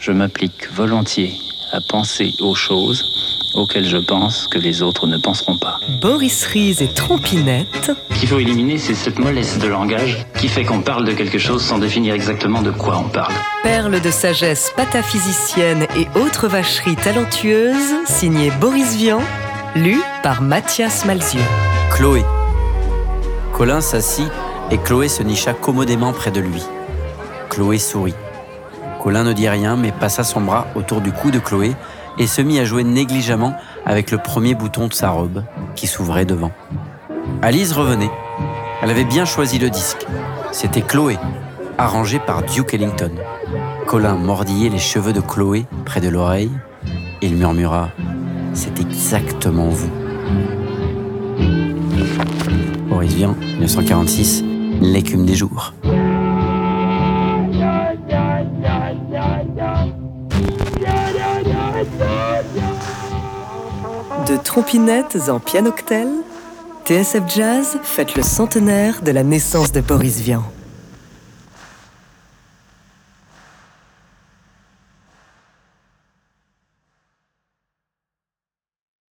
Je m'applique volontiers à penser aux choses auxquelles je pense que les autres ne penseront pas. Boris Ries et Trompinette. Ce qu'il faut éliminer, c'est cette mollesse de langage qui fait qu'on parle de quelque chose sans définir exactement de quoi on parle. Perle de sagesse pataphysicienne et autres vacheries talentueuses, signé Boris Vian, lu par Mathias Malzieu. Chloé. Colin s'assit et Chloé se nicha commodément près de lui. Chloé sourit. Colin ne dit rien mais passa son bras autour du cou de Chloé et se mit à jouer négligemment avec le premier bouton de sa robe qui s'ouvrait devant. Alice revenait. Elle avait bien choisi le disque. C'était Chloé, arrangé par Duke Ellington. Colin mordillait les cheveux de Chloé près de l'oreille. Il murmura C'est exactement vous. Boris Vian, 1946, l'écume des jours. De trompinettes en pianoctel, TSF Jazz fête le centenaire de la naissance de Boris Vian.